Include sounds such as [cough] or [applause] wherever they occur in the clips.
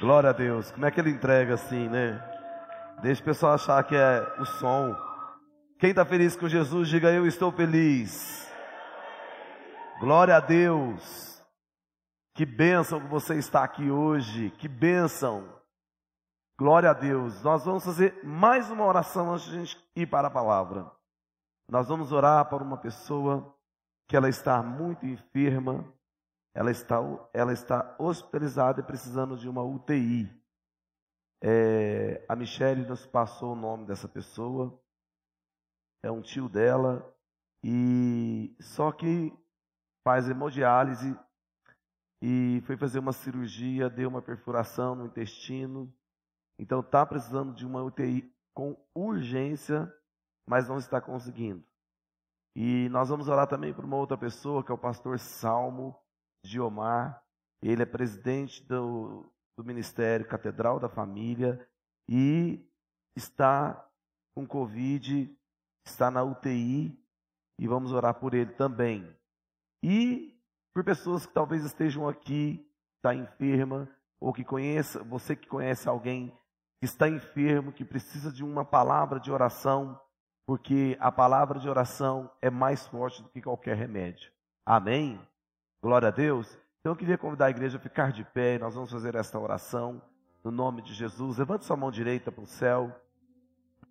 Glória a Deus. Como é que ele entrega assim, né? Deixa o pessoal achar que é o som. Quem está feliz com Jesus, diga eu estou feliz. Glória a Deus. Que bênção que você está aqui hoje. Que bênção. Glória a Deus. Nós vamos fazer mais uma oração antes de a gente ir para a palavra. Nós vamos orar para uma pessoa que ela está muito enferma, ela está, ela está hospitalizada e precisando de uma UTI. É, a Michelle nos passou o nome dessa pessoa, é um tio dela, e só que faz hemodiálise e foi fazer uma cirurgia, deu uma perfuração no intestino, então está precisando de uma UTI com urgência, mas não está conseguindo. E nós vamos orar também por uma outra pessoa, que é o pastor Salmo Giomar. Ele é presidente do, do Ministério Catedral da Família e está com Covid, está na UTI e vamos orar por ele também. E por pessoas que talvez estejam aqui, está enferma, ou que conheça, você que conhece alguém que está enfermo, que precisa de uma palavra de oração, porque a palavra de oração é mais forte do que qualquer remédio. Amém? Glória a Deus. Então eu queria convidar a igreja a ficar de pé, nós vamos fazer esta oração no nome de Jesus. Levante sua mão direita para o céu.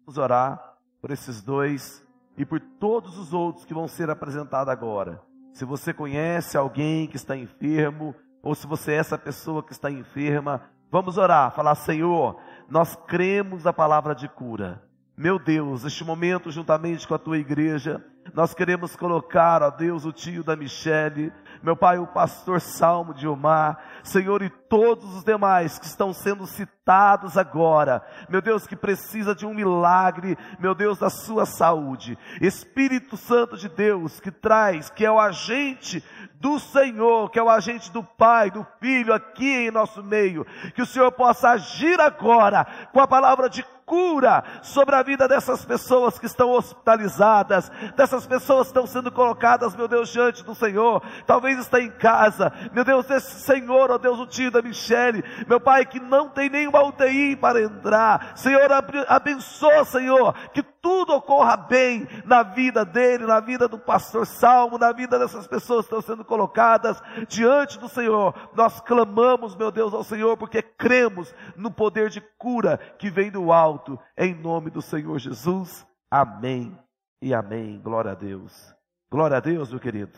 Vamos orar por esses dois e por todos os outros que vão ser apresentados agora. Se você conhece alguém que está enfermo, ou se você é essa pessoa que está enferma, vamos orar, falar: Senhor, nós cremos a palavra de cura. Meu Deus, neste momento, juntamente com a tua igreja, nós queremos colocar, ó Deus, o tio da Michele, meu Pai, o pastor Salmo de Omar, Senhor, e todos os demais que estão sendo citados agora, meu Deus, que precisa de um milagre, meu Deus, da sua saúde. Espírito Santo de Deus, que traz, que é o agente do Senhor, que é o agente do Pai, do Filho aqui em nosso meio, que o Senhor possa agir agora com a palavra de cura sobre a vida dessas pessoas que estão hospitalizadas, dessas pessoas que estão sendo colocadas, meu Deus, diante do Senhor. Talvez está em casa, meu Deus, esse Senhor, ó Deus, o tio da Michele, meu Pai, que não tem nenhuma UTI para entrar. Senhor, abençoa, Senhor, que tudo ocorra bem na vida dele, na vida do pastor Salmo, na vida dessas pessoas que estão sendo colocadas diante do Senhor. Nós clamamos, meu Deus, ao Senhor, porque cremos no poder de cura que vem do alto em nome do Senhor Jesus. Amém e amém. Glória a Deus. Glória a Deus, meu querido.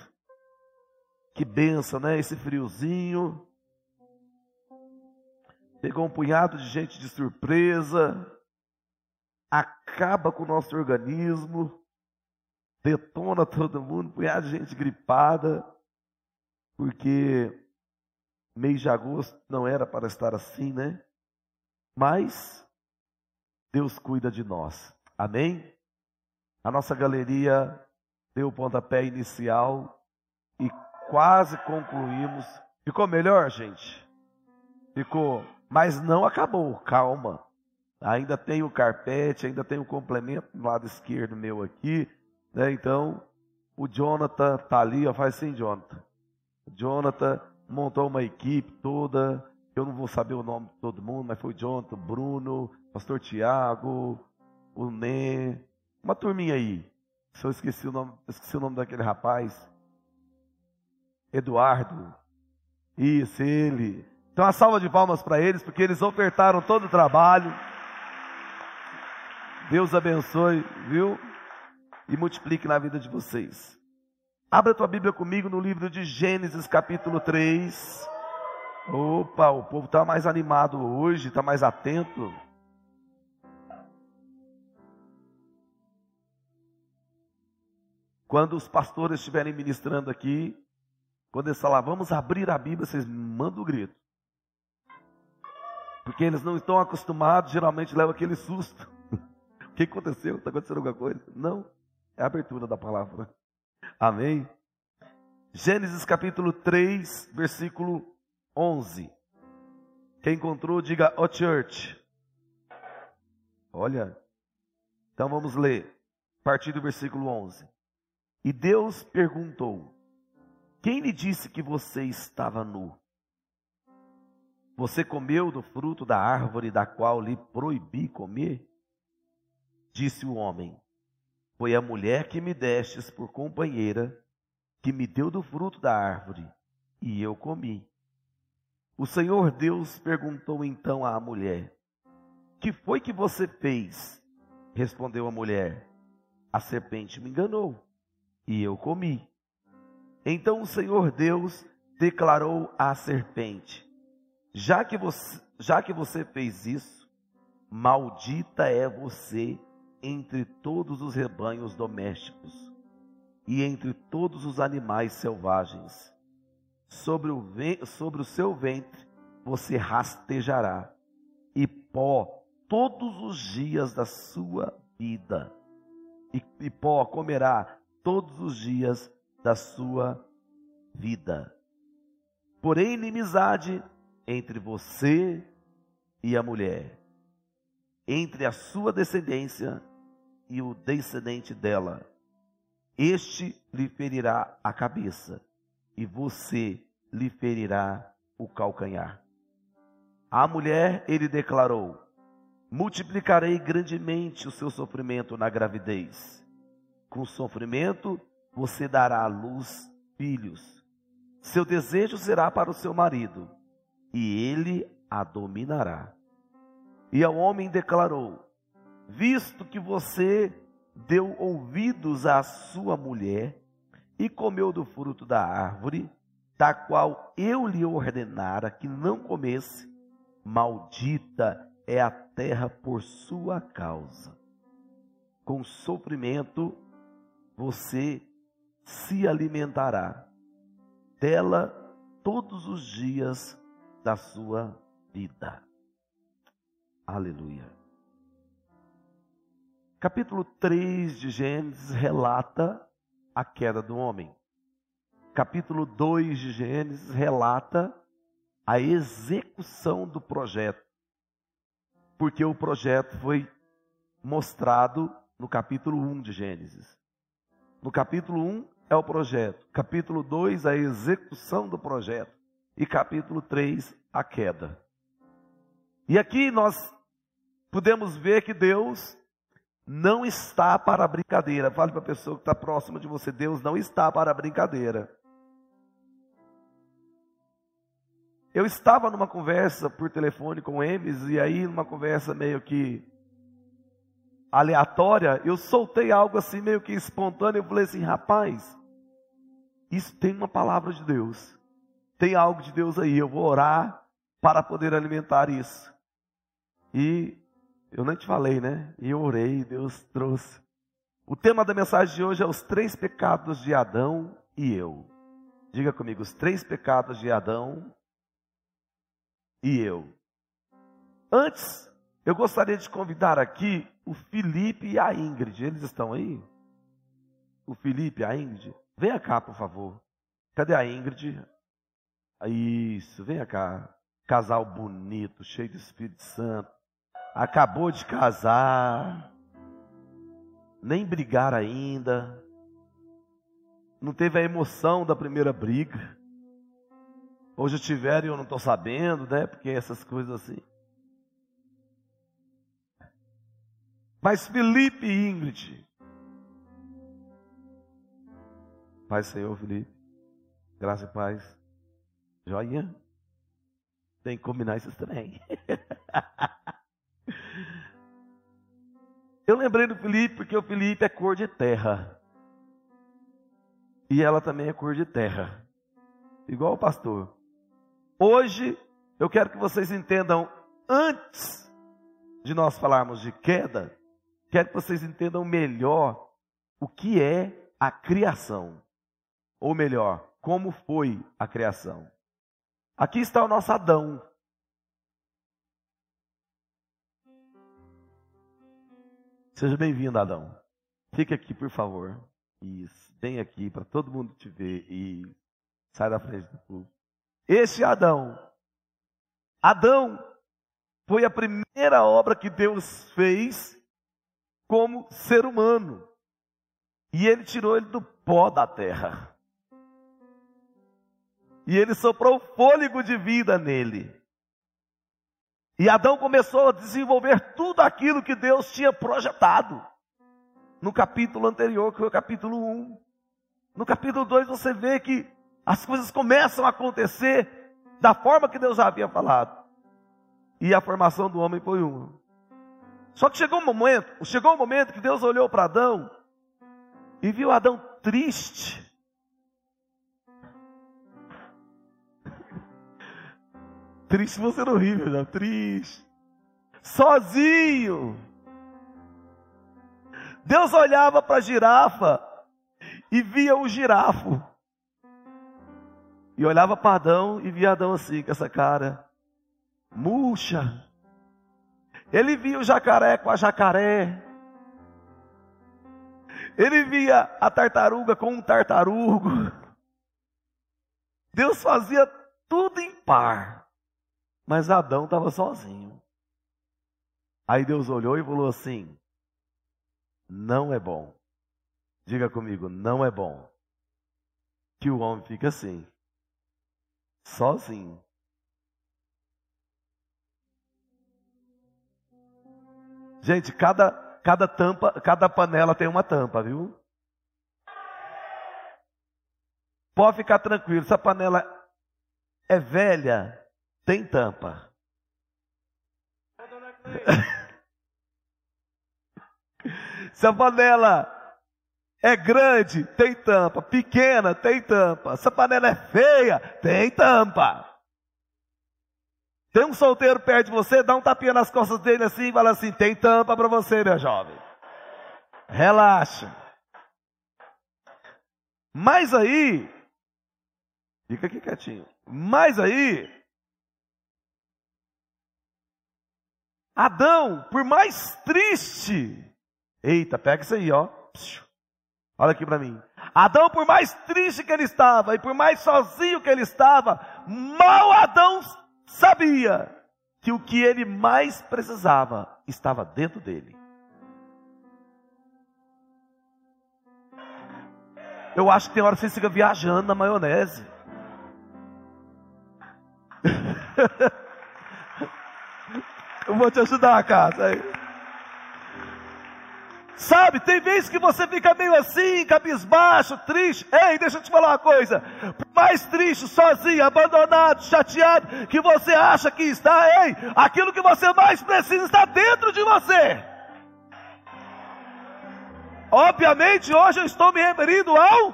Que benção, né? Esse friozinho. Pegou um punhado de gente de surpresa. Acaba com o nosso organismo. Detona todo mundo. Punhado de gente gripada. Porque mês de agosto não era para estar assim, né? Mas Deus cuida de nós. Amém? A nossa galeria deu o pontapé inicial e quase concluímos. Ficou melhor, gente? Ficou, mas não acabou, calma. Ainda tem o carpete, ainda tem o complemento do lado esquerdo meu aqui, né? Então, o Jonathan tá ali, ó, faz assim, Jonathan. O Jonathan montou uma equipe toda, eu não vou saber o nome de todo mundo, mas foi o Jonathan, Bruno, pastor Tiago, o Nê, uma turminha aí. Se eu esqueci o nome, esqueci o nome daquele rapaz. Eduardo. Isso, ele. Então, uma salva de palmas para eles, porque eles ofertaram todo o trabalho. Deus abençoe, viu? E multiplique na vida de vocês. Abra tua Bíblia comigo no livro de Gênesis, capítulo 3. Opa, o povo está mais animado hoje, está mais atento. Quando os pastores estiverem ministrando aqui, quando eles falar, vamos abrir a Bíblia, vocês mandam o grito. Porque eles não estão acostumados, geralmente levam aquele susto. Que aconteceu? Está acontecendo alguma coisa? Não, é a abertura da palavra. Amém? Gênesis capítulo 3, versículo 11. Quem encontrou, diga, ó oh, church. Olha, então vamos ler, a partir do versículo 11. E Deus perguntou: Quem lhe disse que você estava nu? Você comeu do fruto da árvore da qual lhe proibi comer? Disse o homem: Foi a mulher que me destes por companheira, que me deu do fruto da árvore, e eu comi. O Senhor Deus perguntou então à mulher: Que foi que você fez? Respondeu a mulher: A serpente me enganou, e eu comi. Então o Senhor Deus declarou à serpente: Já que você, já que você fez isso, maldita é você entre todos os rebanhos domésticos e entre todos os animais selvagens. Sobre o, sobre o seu ventre você rastejará, e pó todos os dias da sua vida, e, e pó comerá todos os dias da sua vida. Porém, inimizade entre você e a mulher, entre a sua descendência e o descendente dela. Este lhe ferirá a cabeça, e você lhe ferirá o calcanhar. A mulher, ele declarou: Multiplicarei grandemente o seu sofrimento na gravidez. Com sofrimento, você dará à luz filhos. Seu desejo será para o seu marido, e ele a dominará. E ao homem declarou: Visto que você deu ouvidos à sua mulher e comeu do fruto da árvore, da qual eu lhe ordenara que não comesse, maldita é a terra por sua causa. Com sofrimento você se alimentará dela todos os dias da sua vida. Aleluia. Capítulo 3 de Gênesis relata a queda do homem. Capítulo 2 de Gênesis relata a execução do projeto. Porque o projeto foi mostrado no capítulo 1 de Gênesis. No capítulo 1 é o projeto, capítulo 2 a execução do projeto e capítulo 3 a queda. E aqui nós podemos ver que Deus não está para brincadeira. Fale para a pessoa que está próxima de você: Deus não está para brincadeira. Eu estava numa conversa por telefone com o Emes, e aí, numa conversa meio que aleatória, eu soltei algo assim meio que espontâneo. Eu falei assim: rapaz, isso tem uma palavra de Deus, tem algo de Deus aí. Eu vou orar para poder alimentar isso. E eu nem te falei, né? E eu orei, Deus trouxe. O tema da mensagem de hoje é os três pecados de Adão e eu. Diga comigo, os três pecados de Adão e eu. Antes, eu gostaria de convidar aqui o Felipe e a Ingrid. Eles estão aí? O Felipe e a Ingrid? Venha cá, por favor. Cadê a Ingrid? Isso, venha cá. Casal bonito, cheio de Espírito Santo. Acabou de casar. Nem brigar ainda. Não teve a emoção da primeira briga. Hoje tiveram e eu não estou sabendo, né? Porque essas coisas assim. Mas Felipe e Ingrid. Pai Senhor, Felipe. Graça e paz. Joinha. Tem que combinar isso também. [laughs] eu lembrei do Felipe porque o Felipe é cor de terra. E ela também é cor de terra. Igual o pastor. Hoje eu quero que vocês entendam antes de nós falarmos de queda, Quero que vocês entendam melhor o que é a criação. Ou melhor, como foi a criação. Aqui está o nosso Adão. Seja bem-vindo, Adão. Fique aqui, por favor. Isso. Vem aqui para todo mundo te ver. E sai da frente do povo. Esse Adão. Adão foi a primeira obra que Deus fez como ser humano. E ele tirou ele do pó da terra. E ele soprou fôlego de vida nele. E Adão começou a desenvolver tudo aquilo que Deus tinha projetado. No capítulo anterior, que foi o capítulo 1. No capítulo 2 você vê que as coisas começam a acontecer da forma que Deus havia falado. E a formação do homem foi uma. Só que chegou um momento, chegou um momento que Deus olhou para Adão e viu Adão triste. Triste você não ri, meu triste. Sozinho. Deus olhava para a girafa e via o girafo. E olhava para Adão e via Adão assim, com essa cara murcha. Ele via o jacaré com a jacaré. Ele via a tartaruga com um tartarugo. Deus fazia tudo em par. Mas Adão estava sozinho. Aí Deus olhou e falou assim: Não é bom. Diga comigo, não é bom que o homem fique assim, sozinho. Gente, cada, cada tampa, cada panela tem uma tampa, viu? Pode ficar tranquilo, se a panela é velha, tem tampa. [laughs] se a panela é grande, tem tampa. Pequena, tem tampa. Se a panela é feia, tem tampa. Tem um solteiro perto de você, dá um tapinha nas costas dele assim e fala assim: tem tampa para você, meu jovem. Relaxa. Mas aí, fica aqui quietinho. Mas aí, Adão, por mais triste, eita, pega isso aí, ó. Olha aqui para mim. Adão, por mais triste que ele estava e por mais sozinho que ele estava, mal Adão sabia que o que ele mais precisava estava dentro dele. Eu acho que tem hora que você fica viajando na maionese. [laughs] Eu vou te ajudar, casa. Sabe, tem vezes que você fica meio assim, cabisbaixo, triste. Ei, deixa eu te falar uma coisa. Mais triste, sozinho, abandonado, chateado, que você acha que está, ei, aquilo que você mais precisa está dentro de você. Obviamente, hoje eu estou me referindo ao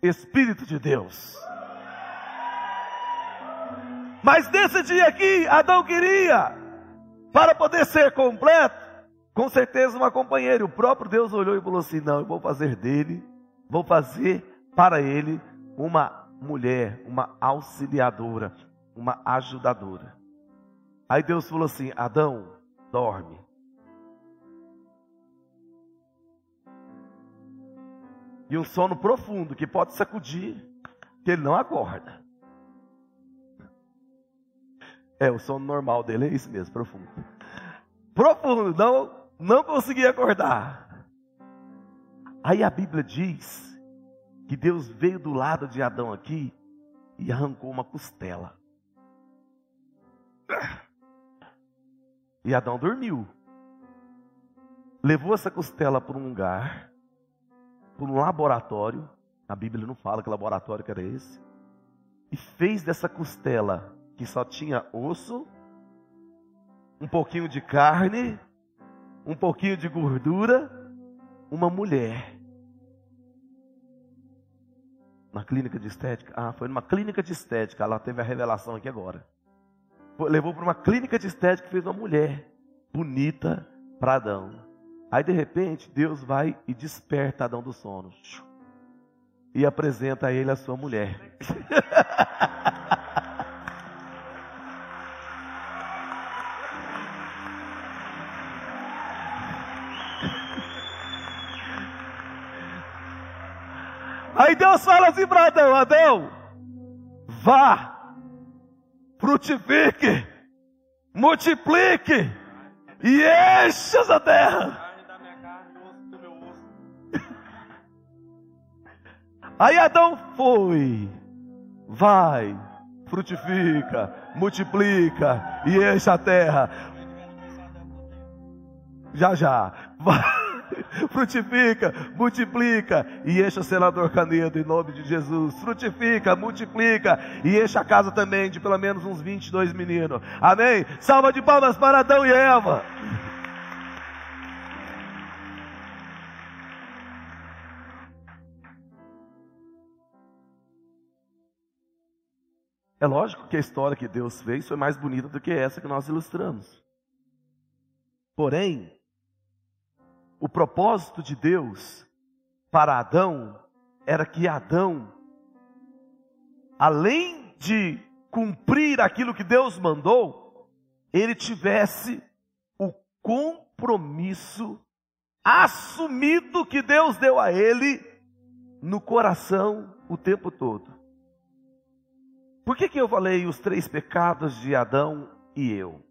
Espírito de Deus. Mas nesse dia aqui, Adão queria, para poder ser completo, com certeza uma companheira. O próprio Deus olhou e falou assim: Não, eu vou fazer dele, vou fazer para ele uma mulher, uma auxiliadora, uma ajudadora. Aí Deus falou assim: Adão, dorme. E um sono profundo que pode sacudir, que ele não acorda. É, o sono normal dele é isso mesmo, profundo. Profundo, não não conseguia acordar. Aí a Bíblia diz que Deus veio do lado de Adão aqui e arrancou uma costela. E Adão dormiu. Levou essa costela para um lugar, para um laboratório. A Bíblia não fala que laboratório que era esse. E fez dessa costela, que só tinha osso, um pouquinho de carne um pouquinho de gordura, uma mulher. Na clínica de estética? Ah, foi numa clínica de estética. Ela teve a revelação aqui agora. Levou para uma clínica de estética e fez uma mulher bonita para Adão. Aí de repente Deus vai e desperta Adão do sono. E apresenta a ele a sua mulher. [laughs] Deus fala assim para Adão: Adão, vá, frutifique, multiplique e encha essa terra. [laughs] Aí Adão foi, vai, frutifica, multiplica e enche a terra. Já já. [laughs] [laughs] Frutifica, multiplica e enche o senador Canedo em nome de Jesus. Frutifica, multiplica e enche a casa também de pelo menos uns 22 meninos. Amém? Salva de palmas para Adão e Eva. É lógico que a história que Deus fez foi mais bonita do que essa que nós ilustramos. Porém, o propósito de Deus para Adão era que Adão, além de cumprir aquilo que Deus mandou, ele tivesse o compromisso assumido que Deus deu a ele no coração o tempo todo. Por que, que eu falei os três pecados de Adão e eu?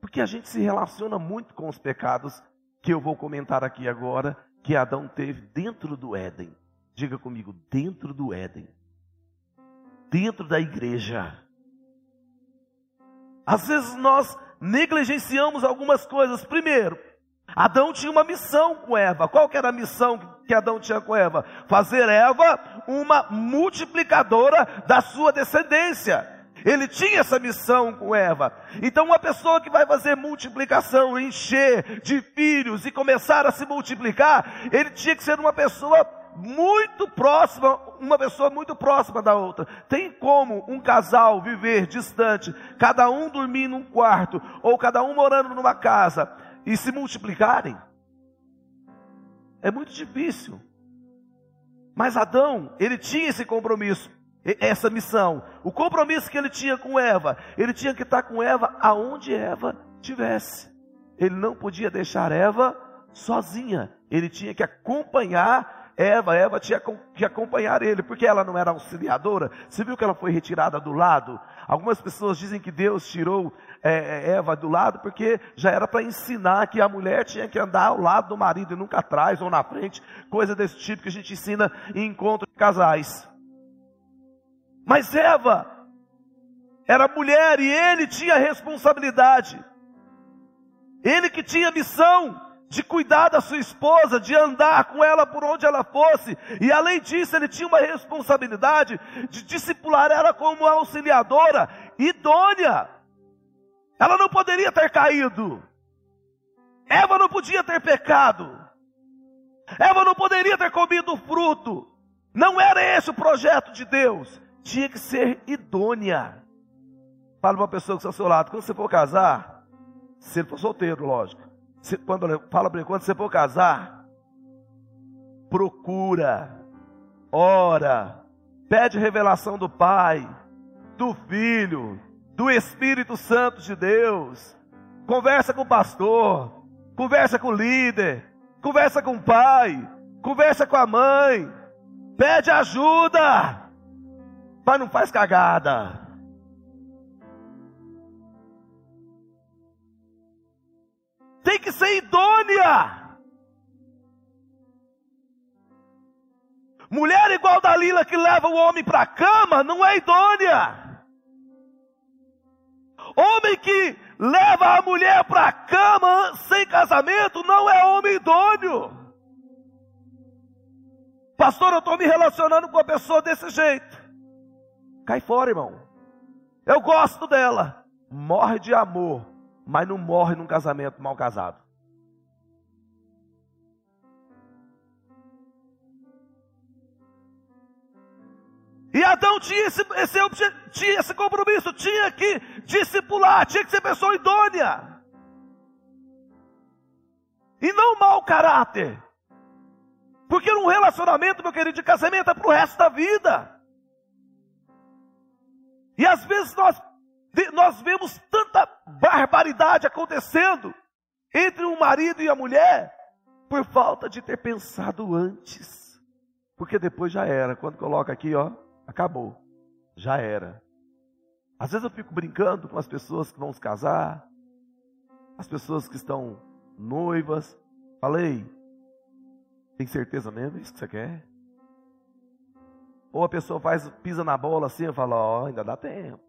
Porque a gente se relaciona muito com os pecados que eu vou comentar aqui agora, que Adão teve dentro do Éden. Diga comigo, dentro do Éden. Dentro da igreja. Às vezes nós negligenciamos algumas coisas. Primeiro, Adão tinha uma missão com Eva. Qual que era a missão que Adão tinha com Eva? Fazer Eva uma multiplicadora da sua descendência. Ele tinha essa missão com Eva. Então, uma pessoa que vai fazer multiplicação, encher de filhos e começar a se multiplicar, ele tinha que ser uma pessoa muito próxima, uma pessoa muito próxima da outra. Tem como um casal viver distante, cada um dormir num quarto, ou cada um morando numa casa, e se multiplicarem. É muito difícil. Mas Adão, ele tinha esse compromisso, essa missão. O compromisso que ele tinha com Eva, ele tinha que estar com Eva aonde Eva tivesse. Ele não podia deixar Eva sozinha. Ele tinha que acompanhar Eva, Eva tinha que acompanhar ele, porque ela não era auxiliadora. Você viu que ela foi retirada do lado? Algumas pessoas dizem que Deus tirou é, é, Eva do lado, porque já era para ensinar que a mulher tinha que andar ao lado do marido e nunca atrás ou na frente, coisa desse tipo que a gente ensina em encontro de casais. Mas Eva era mulher e ele tinha responsabilidade. Ele que tinha missão de cuidar da sua esposa, de andar com ela por onde ela fosse, e além disso, ele tinha uma responsabilidade de discipular ela como auxiliadora idônea. Ela não poderia ter caído. Eva não podia ter pecado. Eva não poderia ter comido o fruto. Não era esse o projeto de Deus. Tinha que ser idônea. Fala para uma pessoa que está ao seu lado. Quando você for casar, se ele for solteiro, lógico. Se, quando, fala para ele, quando você for casar, procura, ora, pede revelação do Pai, do Filho, do Espírito Santo de Deus. Conversa com o pastor, conversa com o líder, conversa com o pai, conversa com a mãe, pede ajuda, mas não faz cagada. Tem que ser idônea. Mulher igual da Lila que leva o homem para a cama não é idônea. Homem que leva a mulher para a cama sem casamento não é homem idôneo. Pastor, eu estou me relacionando com a pessoa desse jeito. Cai fora, irmão. Eu gosto dela. Morre de amor, mas não morre num casamento mal casado. E Adão tinha esse, esse, tinha esse compromisso, tinha que discipular, tinha que ser pessoa idônea. E não mau caráter. Porque num relacionamento, meu querido, de casamento é para o resto da vida. E às vezes nós, nós vemos tanta barbaridade acontecendo entre o marido e a mulher por falta de ter pensado antes. Porque depois já era. Quando coloca aqui, ó, acabou. Já era. Às vezes eu fico brincando com as pessoas que vão se casar, as pessoas que estão noivas. Falei, tem certeza mesmo isso que você quer? Ou a pessoa faz, pisa na bola assim, e fala, ó, oh, ainda dá tempo.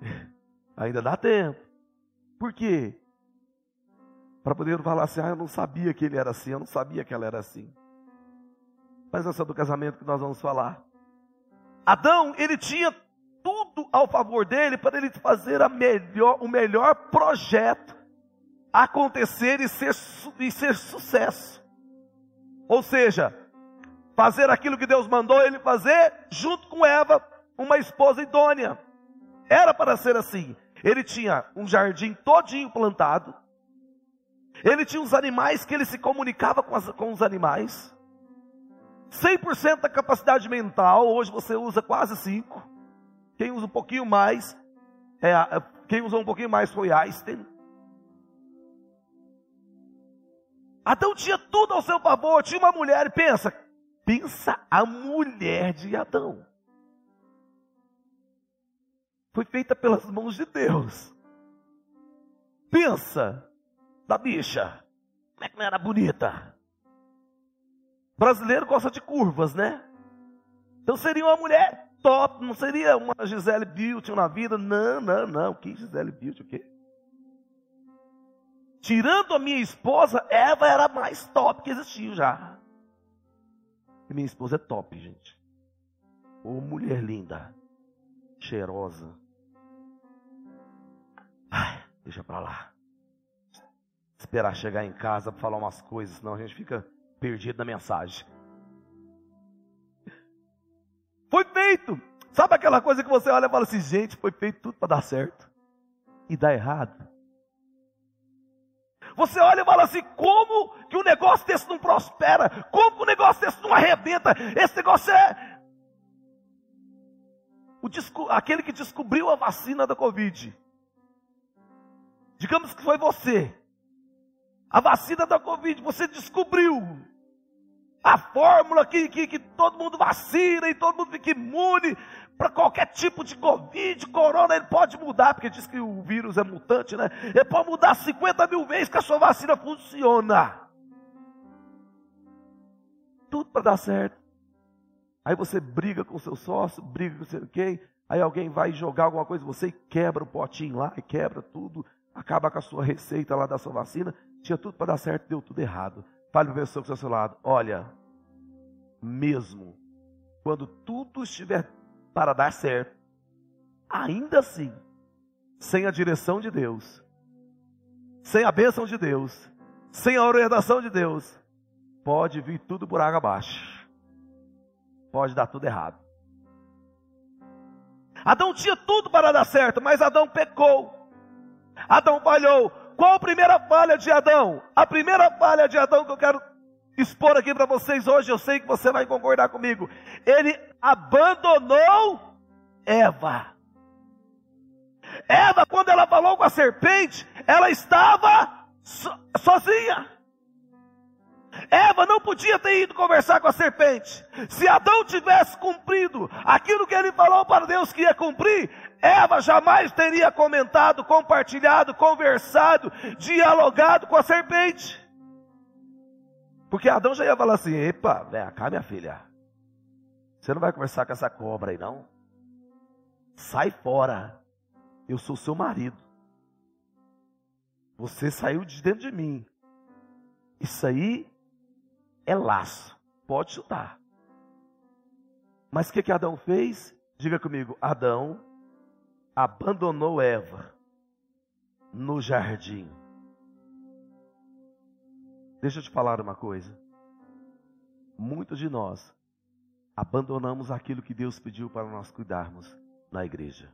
[laughs] Ainda dá tempo. Por quê? Para poder falar assim, ah, eu não sabia que ele era assim, eu não sabia que ela era assim. Mas essa é do casamento que nós vamos falar. Adão, ele tinha tudo ao favor dele para ele fazer melhor, o melhor projeto acontecer e ser, e ser sucesso. Ou seja, fazer aquilo que Deus mandou ele fazer, junto com Eva, uma esposa idônea. Era para ser assim. Ele tinha um jardim todinho plantado. Ele tinha os animais que ele se comunicava com, as, com os animais. 100% da capacidade mental, hoje você usa quase 5. Quem usa um pouquinho mais, é, quem usou um pouquinho mais foi Einstein. Adão tinha tudo ao seu favor, tinha uma mulher, e pensa, pensa a mulher de Adão. Foi feita pelas mãos de Deus. Pensa da bicha. Como é que não era bonita? Brasileiro gosta de curvas, né? Então seria uma mulher top, não seria uma Gisele Beauty na vida. Não, não, não. Que Gisele Beauty, o quê? Tirando a minha esposa, Eva era a mais top que existiu já. E minha esposa é top, gente. Ô oh, mulher linda, cheirosa. Ai, deixa pra lá. Esperar chegar em casa para falar umas coisas, senão a gente fica perdido na mensagem. Foi feito. Sabe aquela coisa que você olha e fala assim, gente, foi feito tudo para dar certo. E dá errado. Você olha e fala assim: como que o negócio desse não prospera? Como que o negócio desse não arrebenta? Esse negócio é. O, aquele que descobriu a vacina da Covid. Digamos que foi você. A vacina da Covid, você descobriu a fórmula que, que, que todo mundo vacina e todo mundo fica imune para qualquer tipo de Covid, corona, ele pode mudar, porque diz que o vírus é mutante, né? Ele pode mudar 50 mil vezes que a sua vacina funciona. Tudo para dar certo. Aí você briga com seu sócio, briga com sei quem, aí alguém vai jogar alguma coisa, você quebra o potinho lá, e quebra tudo, acaba com a sua receita lá da sua vacina, tinha tudo para dar certo, deu tudo errado. Fale para a pessoa que está ao seu lado, olha, mesmo quando tudo estiver para dar certo, ainda assim, sem a direção de Deus, sem a bênção de Deus, sem a orientação de Deus, pode vir tudo por água abaixo, pode dar tudo errado. Adão tinha tudo para dar certo, mas Adão pecou. Adão falhou. Qual a primeira falha de Adão? A primeira falha de Adão que eu quero expor aqui para vocês hoje, eu sei que você vai concordar comigo. Ele abandonou Eva. Eva, quando ela falou com a serpente, ela estava so, sozinha. Eva não podia ter ido conversar com a serpente. Se Adão tivesse cumprido aquilo que ele falou para Deus que ia cumprir, Eva jamais teria comentado, compartilhado, conversado, dialogado com a serpente. Porque Adão já ia falar assim: epa, vem cá, minha filha. Você não vai conversar com essa cobra aí, não? Sai fora. Eu sou seu marido. Você saiu de dentro de mim. Isso aí é laço. Pode chutar. Mas o que, que Adão fez? Diga comigo: Adão abandonou Eva no jardim. Deixa eu te falar uma coisa. Muitos de nós abandonamos aquilo que Deus pediu para nós cuidarmos na igreja.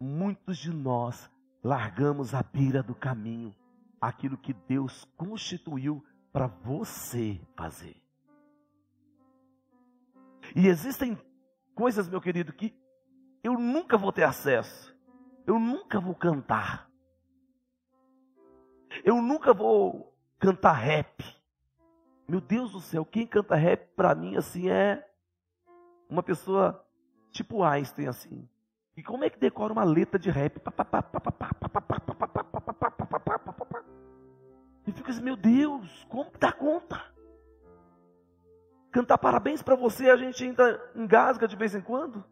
Muitos de nós largamos à beira do caminho aquilo que Deus constituiu para você fazer. E existem coisas, meu querido, que eu nunca vou ter acesso. Eu nunca vou cantar. Eu nunca vou cantar rap. Meu Deus do céu, quem canta rap para mim assim é uma pessoa tipo Einstein assim. E como é que decora uma letra de rap? E fica assim, meu Deus, como dá conta? Cantar parabéns para você, a gente ainda engasga de vez em quando.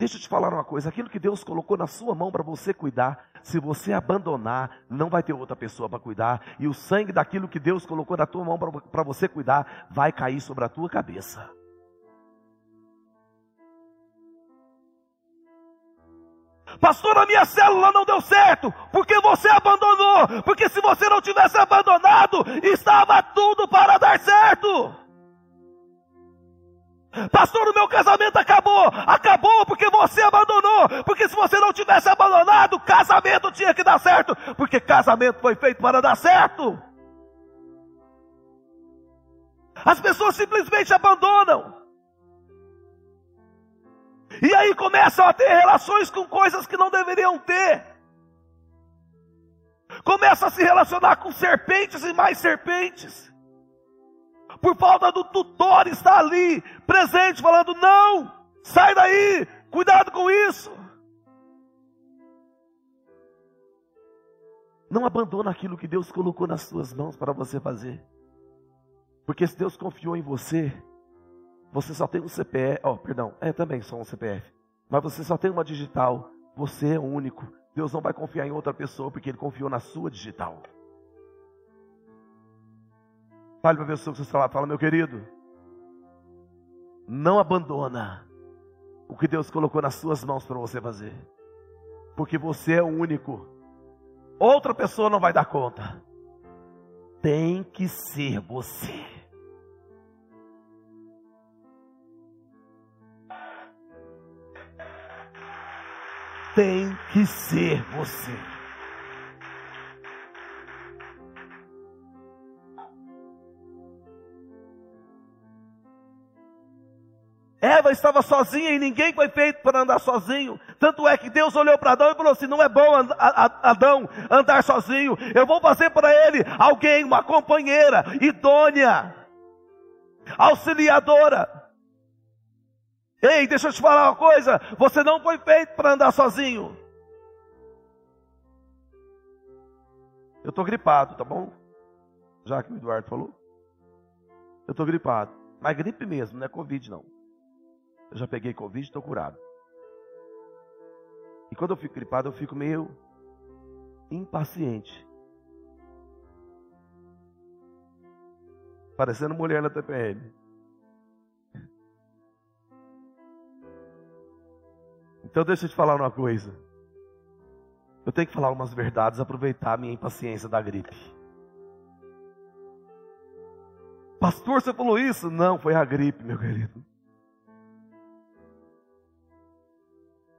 Deixa eu te falar uma coisa: aquilo que Deus colocou na sua mão para você cuidar, se você abandonar, não vai ter outra pessoa para cuidar, e o sangue daquilo que Deus colocou na tua mão para você cuidar vai cair sobre a tua cabeça. Pastor, a minha célula não deu certo, porque você abandonou. Porque se você não tivesse abandonado, estava tudo para dar certo. Pastor, o meu casamento acabou. Acabou porque você abandonou. Porque se você não tivesse abandonado, casamento tinha que dar certo. Porque casamento foi feito para dar certo. As pessoas simplesmente abandonam. E aí começam a ter relações com coisas que não deveriam ter. Começa a se relacionar com serpentes e mais serpentes. Por falta do tutor estar ali, presente, falando: não, sai daí, cuidado com isso. Não abandona aquilo que Deus colocou nas suas mãos para você fazer. Porque se Deus confiou em você, você só tem um CPF, oh, perdão, é também só um CPF. Mas você só tem uma digital. Você é único. Deus não vai confiar em outra pessoa porque Ele confiou na sua digital. Fale para a pessoa que você está lá, fala, meu querido, não abandona o que Deus colocou nas suas mãos para você fazer. Porque você é o único. Outra pessoa não vai dar conta. Tem que ser você. tem que ser você. Eva estava sozinha e ninguém foi feito para andar sozinho. Tanto é que Deus olhou para Adão e falou assim: não é bom Adão andar sozinho. Eu vou fazer para ele alguém, uma companheira idônea, auxiliadora. Ei, deixa eu te falar uma coisa: você não foi feito para andar sozinho. Eu estou gripado, tá bom? Já que o Eduardo falou. Eu estou gripado. Mas gripe mesmo, não é Covid não. Eu já peguei Covid estou curado. E quando eu fico gripado, eu fico meio impaciente. Parecendo mulher na TPM. Então deixa eu te falar uma coisa. Eu tenho que falar umas verdades, aproveitar a minha impaciência da gripe. Pastor, você falou isso? Não, foi a gripe, meu querido.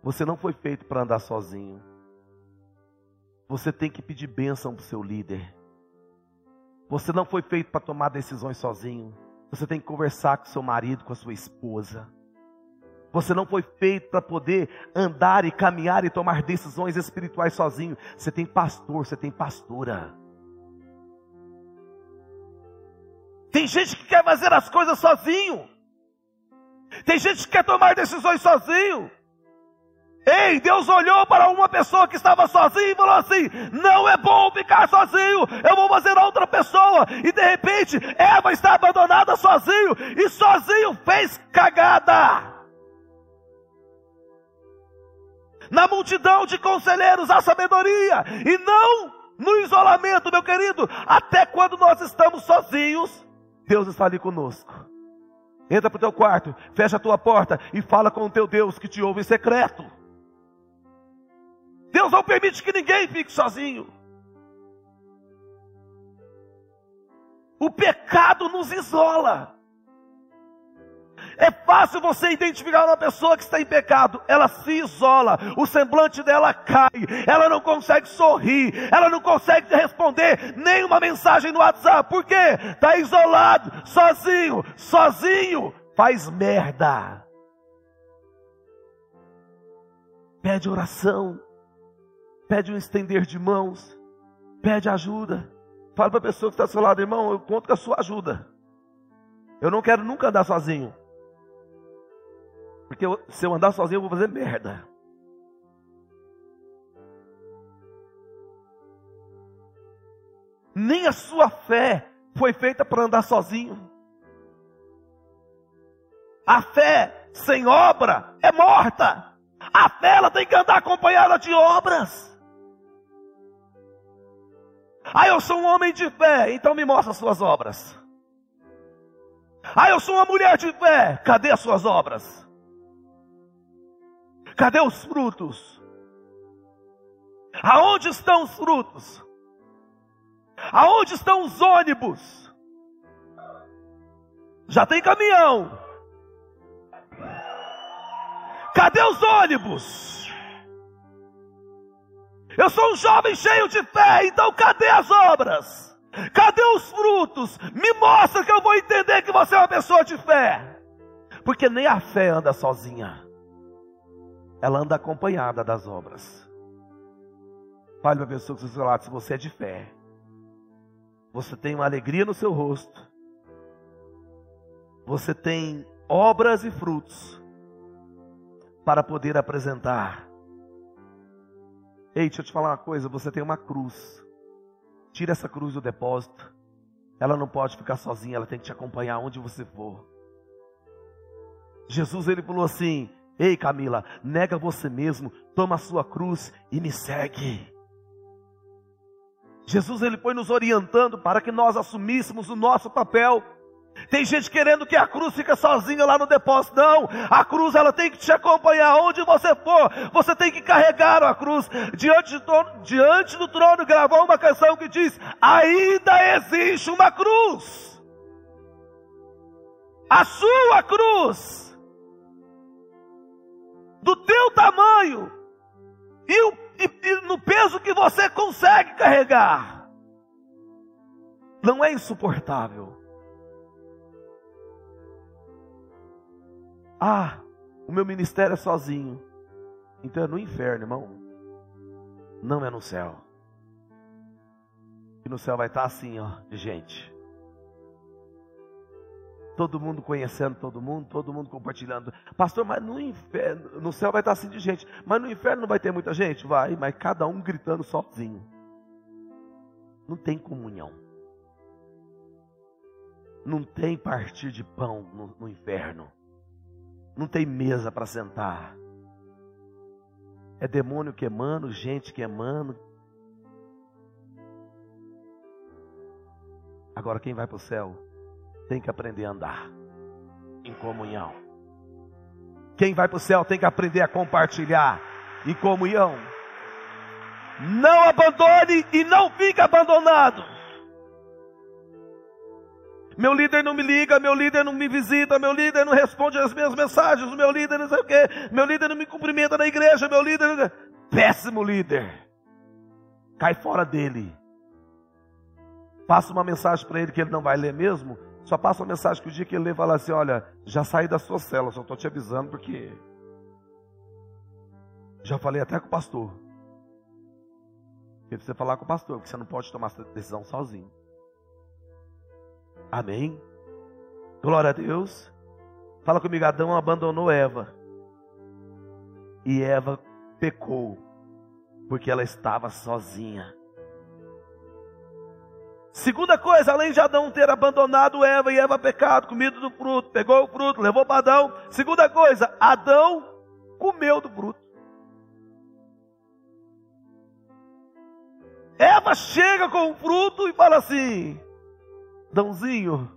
Você não foi feito para andar sozinho. Você tem que pedir bênção para o seu líder. Você não foi feito para tomar decisões sozinho. Você tem que conversar com seu marido, com a sua esposa. Você não foi feito para poder andar e caminhar e tomar decisões espirituais sozinho. Você tem pastor, você tem pastora. Tem gente que quer fazer as coisas sozinho. Tem gente que quer tomar decisões sozinho. Ei, Deus olhou para uma pessoa que estava sozinha e falou assim: não é bom ficar sozinho, eu vou fazer outra pessoa. E de repente, Eva está abandonada sozinho, e sozinho fez cagada. Na multidão de conselheiros há sabedoria, e não no isolamento, meu querido. Até quando nós estamos sozinhos, Deus está ali conosco. Entra para o teu quarto, fecha a tua porta e fala com o teu Deus que te ouve em secreto. Deus não permite que ninguém fique sozinho. O pecado nos isola. É fácil você identificar uma pessoa que está em pecado. Ela se isola, o semblante dela cai, ela não consegue sorrir, ela não consegue responder nenhuma mensagem no WhatsApp. Por quê? Está isolado, sozinho, sozinho, faz merda. Pede oração, pede um estender de mãos, pede ajuda. Fala para a pessoa que está ao seu lado, irmão, eu conto com a sua ajuda. Eu não quero nunca andar sozinho. Porque eu, se eu andar sozinho, eu vou fazer merda. Nem a sua fé foi feita para andar sozinho. A fé sem obra é morta. A fé ela tem que andar acompanhada de obras. Ah, eu sou um homem de fé, então me mostra as suas obras. Ah, eu sou uma mulher de fé, cadê as suas obras? Cadê os frutos? Aonde estão os frutos? Aonde estão os ônibus? Já tem caminhão. Cadê os ônibus? Eu sou um jovem cheio de fé, então cadê as obras? Cadê os frutos? Me mostra que eu vou entender que você é uma pessoa de fé. Porque nem a fé anda sozinha, ela anda acompanhada das obras. Fale para a pessoa que você lado, se você é de fé, você tem uma alegria no seu rosto, você tem obras e frutos para poder apresentar Ei, deixa eu te falar uma coisa: você tem uma cruz. Tira essa cruz do depósito. Ela não pode ficar sozinha, ela tem que te acompanhar onde você for. Jesus ele falou assim: Ei Camila, nega você mesmo, toma a sua cruz e me segue. Jesus ele foi nos orientando para que nós assumíssemos o nosso papel tem gente querendo que a cruz fique sozinha lá no depósito. Não, a cruz ela tem que te acompanhar onde você for. Você tem que carregar a cruz diante, trono, diante do trono. Gravou uma canção que diz: Ainda existe uma cruz. A sua cruz, do teu tamanho e, e, e no peso que você consegue carregar, não é insuportável. Ah, o meu ministério é sozinho. Então é no inferno, irmão. Não é no céu. E no céu vai estar assim, ó, de gente. Todo mundo conhecendo todo mundo, todo mundo compartilhando. Pastor, mas no inferno, no céu vai estar assim de gente. Mas no inferno não vai ter muita gente? Vai, mas cada um gritando sozinho. Não tem comunhão. Não tem partir de pão no, no inferno não tem mesa para sentar. É demônio queimando, gente queimando. Agora, quem vai para o céu tem que aprender a andar em comunhão. Quem vai para o céu tem que aprender a compartilhar em comunhão. Não abandone e não fique abandonado. Meu líder não me liga, meu líder não me visita, meu líder não responde as minhas mensagens, meu líder não sei o quê, meu líder não me cumprimenta na igreja, meu líder. Não... Péssimo líder. Cai fora dele. Passa uma mensagem para ele que ele não vai ler mesmo. Só passa uma mensagem que o dia que ele lê, fala assim: Olha, já saí da sua cela, só estou te avisando porque. Já falei até com o pastor. Ele precisa falar com o pastor, porque você não pode tomar essa decisão sozinho. Amém? Glória a Deus. Fala comigo, Adão abandonou Eva. E Eva pecou, porque ela estava sozinha. Segunda coisa, além de Adão ter abandonado Eva e Eva pecado, comido do fruto, pegou o fruto, levou para Adão. Segunda coisa, Adão comeu do fruto. Eva chega com o fruto e fala assim: Dãozinho,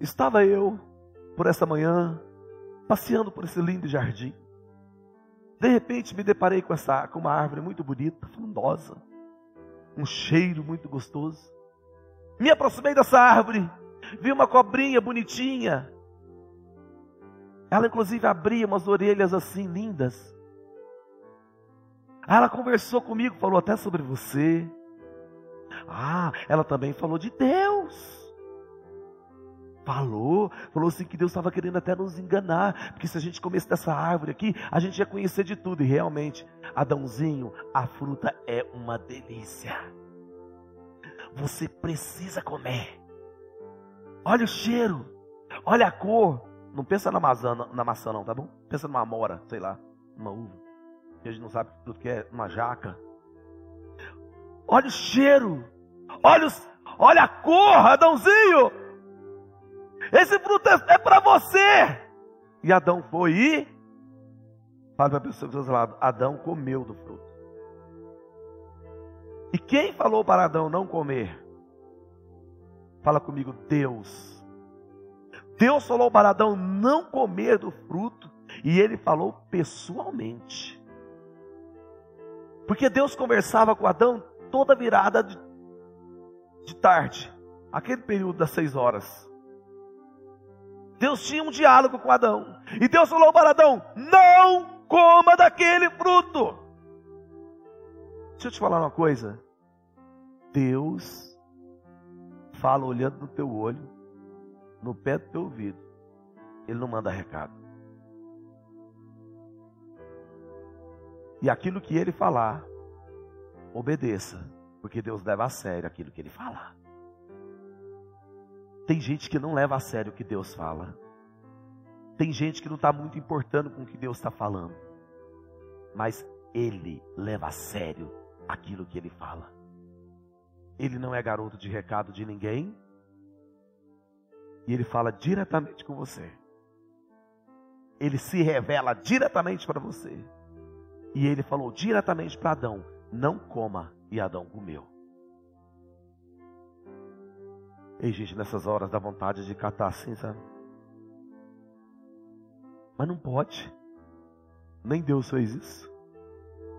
estava eu por essa manhã passeando por esse lindo jardim. De repente me deparei com essa com uma árvore muito bonita, frondosa, um cheiro muito gostoso. Me aproximei dessa árvore, vi uma cobrinha bonitinha. Ela inclusive abria umas orelhas assim lindas. Ela conversou comigo, falou até sobre você. Ah, ela também falou de Deus. Falou, falou assim que Deus estava querendo até nos enganar, porque se a gente comesse dessa árvore aqui, a gente ia conhecer de tudo, e realmente, Adãozinho, a fruta é uma delícia. Você precisa comer. Olha o cheiro, olha a cor. Não pensa na maçã, na maçã não, tá bom? Pensa numa amora, sei lá, uma uva. A gente não sabe tudo que é uma jaca. Olha o cheiro. Olha, os, Olha a cor, Adãozinho. Esse fruto é, é para você. E Adão foi e. Fala para a pessoa do seu lado: Adão comeu do fruto. E quem falou para Adão não comer? Fala comigo, Deus. Deus falou para Adão não comer do fruto, e ele falou pessoalmente. Porque Deus conversava com Adão toda virada de, de tarde, aquele período das seis horas. Deus tinha um diálogo com Adão. E Deus falou para Adão: não coma daquele fruto. Deixa eu te falar uma coisa. Deus fala olhando no teu olho, no pé do teu ouvido. Ele não manda recado. E aquilo que ele falar, obedeça, porque Deus leva a sério aquilo que ele falar. Tem gente que não leva a sério o que Deus fala. Tem gente que não está muito importando com o que Deus está falando. Mas ele leva a sério aquilo que ele fala. Ele não é garoto de recado de ninguém. E ele fala diretamente com você. Ele se revela diretamente para você. E ele falou diretamente para Adão: Não coma. E Adão comeu. Ei, gente, nessas horas dá vontade de catar assim, sabe? Mas não pode. Nem Deus fez isso.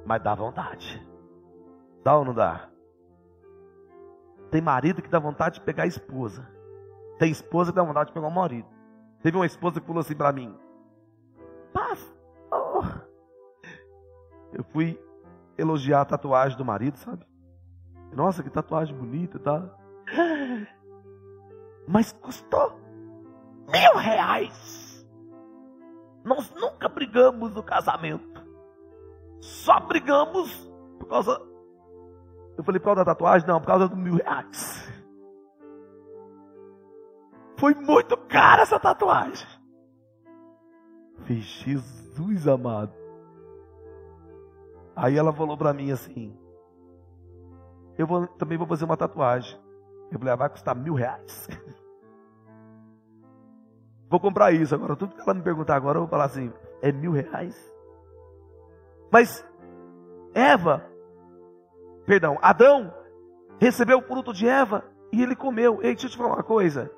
Mas dá vontade. Dá ou não dá? Tem marido que dá vontade de pegar a esposa. Tem esposa que dá vontade de pegar o marido. Teve uma esposa que falou assim para mim: Pastor. Eu fui elogiar a tatuagem do marido, sabe? Nossa, que tatuagem bonita, tá? [gasps] mas custou mil reais. Nós nunca brigamos no casamento. Só brigamos por causa. Eu falei, por causa da tatuagem? Não, por causa dos mil reais. Foi muito cara essa tatuagem. Fiz Jesus amado. Aí ela falou para mim assim: Eu vou, também vou fazer uma tatuagem. Eu falei, ah, vai custar mil reais. [laughs] Vou comprar isso. Agora, tudo que ela me perguntar agora, eu vou falar assim: é mil reais? Mas Eva, perdão, Adão recebeu o fruto de Eva e ele comeu. Ei, deixa eu te falar uma coisa.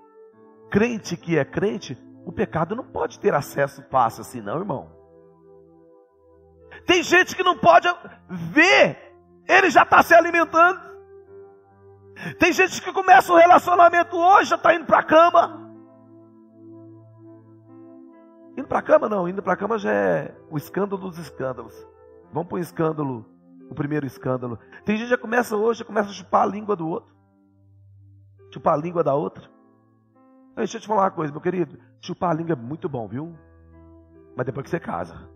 Crente que é crente, o pecado não pode ter acesso fácil assim, não, irmão. Tem gente que não pode ver, ele já está se alimentando. Tem gente que começa o relacionamento hoje, já está indo para a cama. Indo para a cama não, indo para a cama já é o escândalo dos escândalos. Vamos para o escândalo, o primeiro escândalo. Tem gente que já começa hoje, já começa a chupar a língua do outro. Chupar a língua da outra. Deixa eu te falar uma coisa, meu querido. Chupar a língua é muito bom, viu? Mas depois que você casa.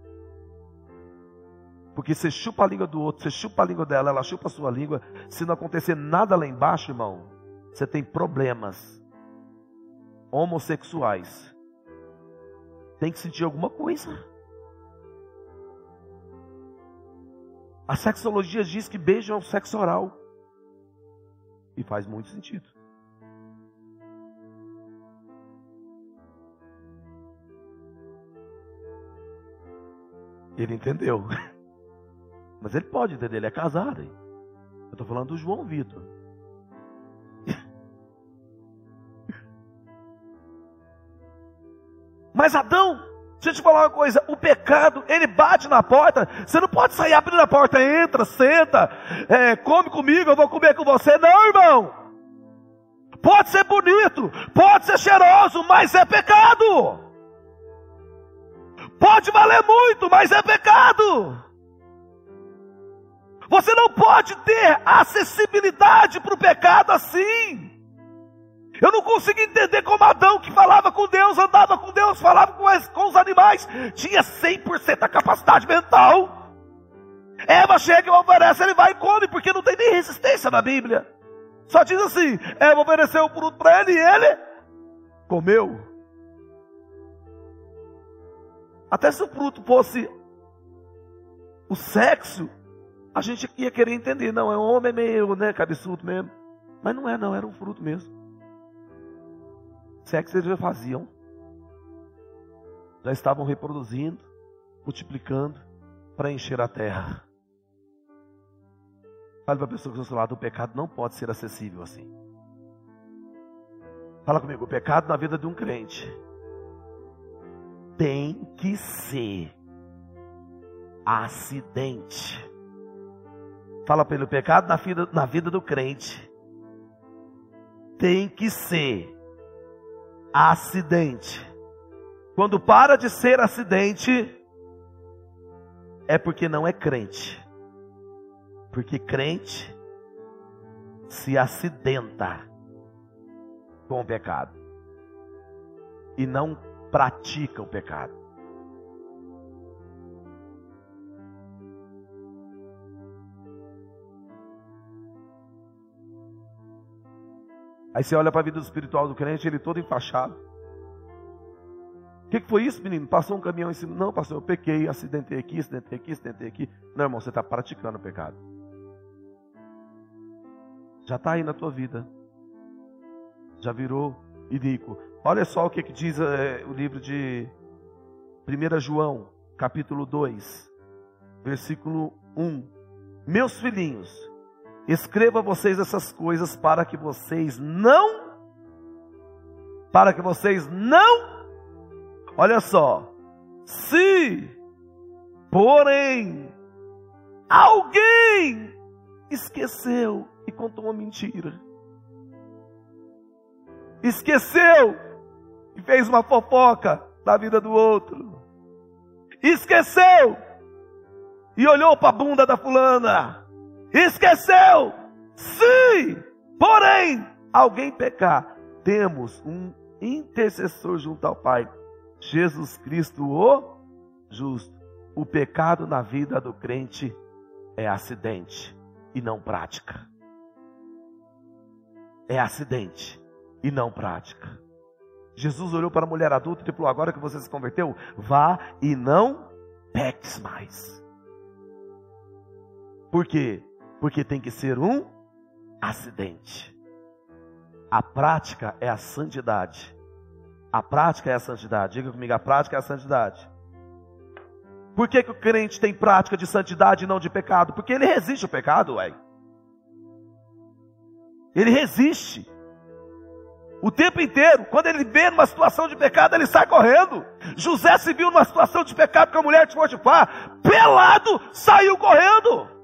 Porque você chupa a língua do outro, você chupa a língua dela, ela chupa a sua língua. Se não acontecer nada lá embaixo, irmão, você tem problemas homossexuais tem que sentir alguma coisa. A sexologia diz que beijo é um sexo oral. E faz muito sentido. Ele entendeu. [laughs] Mas ele pode entender, ele é casado. Hein? Eu estou falando do João Vitor. [laughs] Mas Adão, deixa eu te falar uma coisa: o pecado, ele bate na porta. Você não pode sair abrindo a porta, entra, senta, é, come comigo, eu vou comer com você. Não, irmão. Pode ser bonito, pode ser cheiroso, mas é pecado. Pode valer muito, mas é pecado. Você não pode ter acessibilidade para o pecado assim. Eu não consigo entender como Adão, que falava com Deus, andava com Deus, falava com, as, com os animais, tinha 100% da capacidade mental. Eva chega e oferece, ele vai e come, porque não tem nem resistência na Bíblia. Só diz assim: Eva ofereceu o fruto para ele e ele comeu. Até se o fruto fosse o sexo, a gente ia querer entender. Não, é um homem meio, né, cabeçudo mesmo. Mas não é, não, era um fruto mesmo. Se é vocês já faziam. Já estavam reproduzindo, multiplicando para encher a terra. Fale para a pessoa que está ao seu lado: o pecado não pode ser acessível assim. Fala comigo: o pecado na vida de um crente tem que ser acidente. Fala para ele: o pecado na vida, na vida do crente tem que ser acidente. Quando para de ser acidente, é porque não é crente. Porque crente se acidenta com o pecado e não pratica o pecado. Aí você olha para a vida espiritual do crente, ele todo enfaixado. O que, que, foi isso, menino? Passou um caminhão em cima. Não, pastor, eu pequei, acidentei aqui, acidentei aqui, acidentei aqui. Não, irmão, você está praticando o pecado. Já está aí na tua vida. Já virou iníquo. Olha só o que, que diz é, o livro de 1 João, capítulo 2, versículo 1. Meus filhinhos, escreva vocês essas coisas para que vocês não para que vocês não Olha só. Se porém alguém esqueceu e contou uma mentira. Esqueceu e fez uma fofoca da vida do outro. Esqueceu e olhou para a bunda da fulana. Esqueceu. Se, porém, alguém pecar, temos um intercessor junto ao Pai, Jesus Cristo, o justo. O pecado na vida do crente é acidente e não prática. É acidente e não prática. Jesus olhou para a mulher adulta e falou: Agora que você se converteu, vá e não peques mais. Por quê? Porque tem que ser um acidente. A prática é a santidade. A prática é a santidade. Diga comigo, a prática é a santidade. Por que, que o crente tem prática de santidade e não de pecado? Porque ele resiste ao pecado, ué. Ele resiste. O tempo inteiro, quando ele vê numa situação de pecado, ele sai correndo. José se viu numa situação de pecado com a mulher de Potifar, pelado, saiu correndo.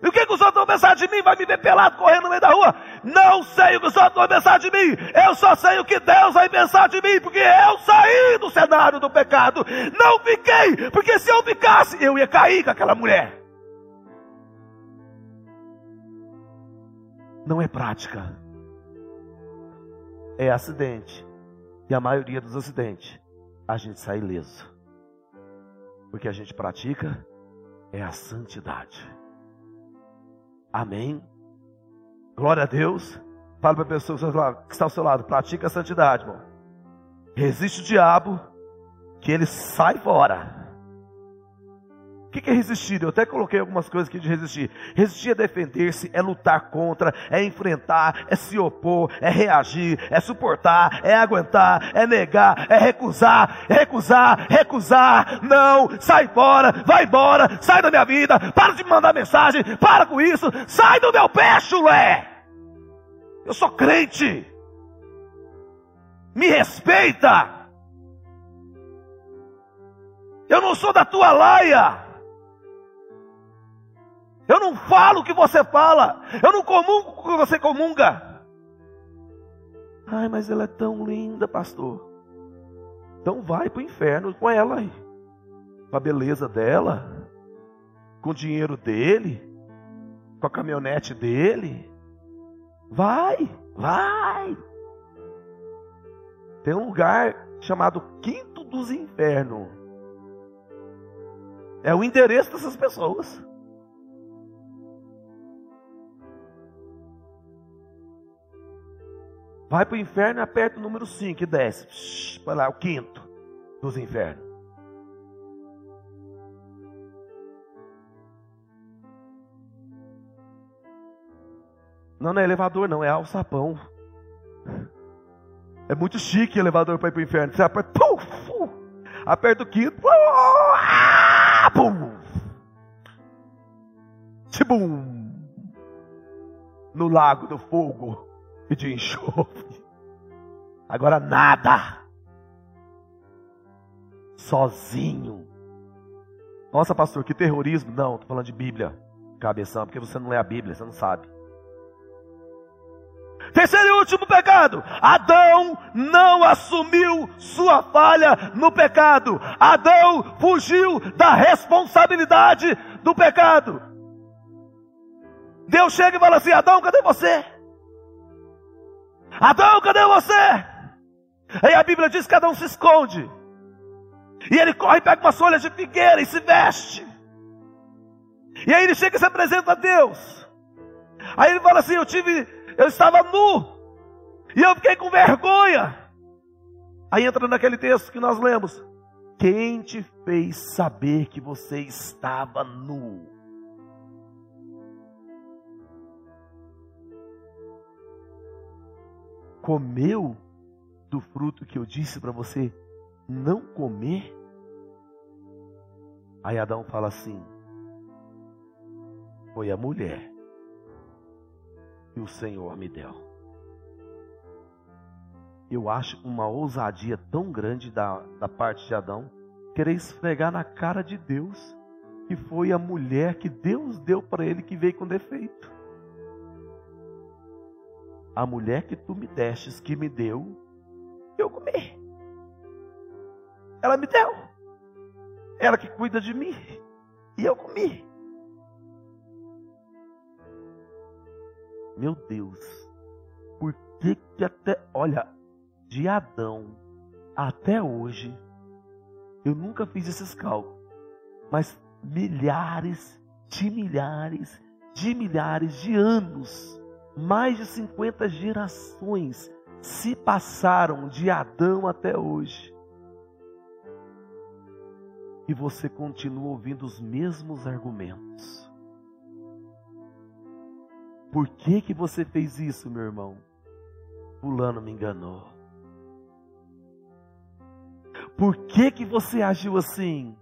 E o que, que os outros vão pensar de mim? Vai me ver pelado correndo no meio da rua? Não sei o que os outros vão pensar de mim. Eu só sei o que Deus vai pensar de mim, porque eu saí do cenário do pecado. Não fiquei, porque se eu ficasse, eu ia cair com aquela mulher. Não é prática, é acidente. E a maioria dos acidentes, a gente sai ileso. Porque a gente pratica é a santidade. Amém. Glória a Deus. Fala para a pessoa que está ao seu lado, pratica a santidade, irmão. Resiste o diabo, que ele sai fora. O que é resistir? Eu até coloquei algumas coisas aqui de resistir. Resistir é defender-se, é lutar contra, é enfrentar, é se opor, é reagir, é suportar, é aguentar, é negar, é recusar, recusar, recusar. Não, sai fora, vai embora, sai da minha vida, para de me mandar mensagem, para com isso, sai do meu pé, chulé. Eu sou crente. Me respeita. Eu não sou da tua laia. Eu não falo o que você fala. Eu não comungo o que você comunga. Ai, mas ela é tão linda, pastor. Então vai para o inferno com ela aí. Com a beleza dela. Com o dinheiro dele. Com a caminhonete dele. Vai, vai. Tem um lugar chamado Quinto dos Infernos. É o endereço dessas pessoas. Vai para o inferno e aperta o número 5 e desce. Vai lá, o quinto dos infernos. Não, não é elevador, não, é alçapão. É muito chique elevador para ir para o inferno. Você aperta, pum, aperta o quinto, pum, tibum, no lago do fogo e de enxofre. Agora nada, sozinho. Nossa, pastor, que terrorismo. Não, estou falando de Bíblia, cabeção, porque você não lê a Bíblia, você não sabe. Terceiro e último pecado: Adão não assumiu sua falha no pecado. Adão fugiu da responsabilidade do pecado. Deus chega e fala assim: Adão, cadê você? Adão, cadê você? Aí a Bíblia diz que Adão se esconde. E ele corre, pega uma folha de figueira e se veste. E aí ele chega e se apresenta a Deus. Aí ele fala assim: Eu tive eu estava nu. E eu fiquei com vergonha. Aí entra naquele texto que nós lemos. Quem te fez saber que você estava nu? Comeu do fruto que eu disse para você não comer? Aí Adão fala assim: Foi a mulher que o Senhor me deu. Eu acho uma ousadia tão grande da, da parte de Adão querer esfregar na cara de Deus que foi a mulher que Deus deu para ele que veio com defeito. A mulher que tu me destes, que me deu, eu comi. Ela me deu. Ela que cuida de mim. E eu comi. Meu Deus, por que que até, olha, de Adão até hoje, eu nunca fiz esses cálculos, mas milhares de milhares de milhares de anos, mais de 50 gerações se passaram de Adão até hoje. E você continua ouvindo os mesmos argumentos. Por que que você fez isso, meu irmão? Fulano me enganou. Por que que você agiu assim?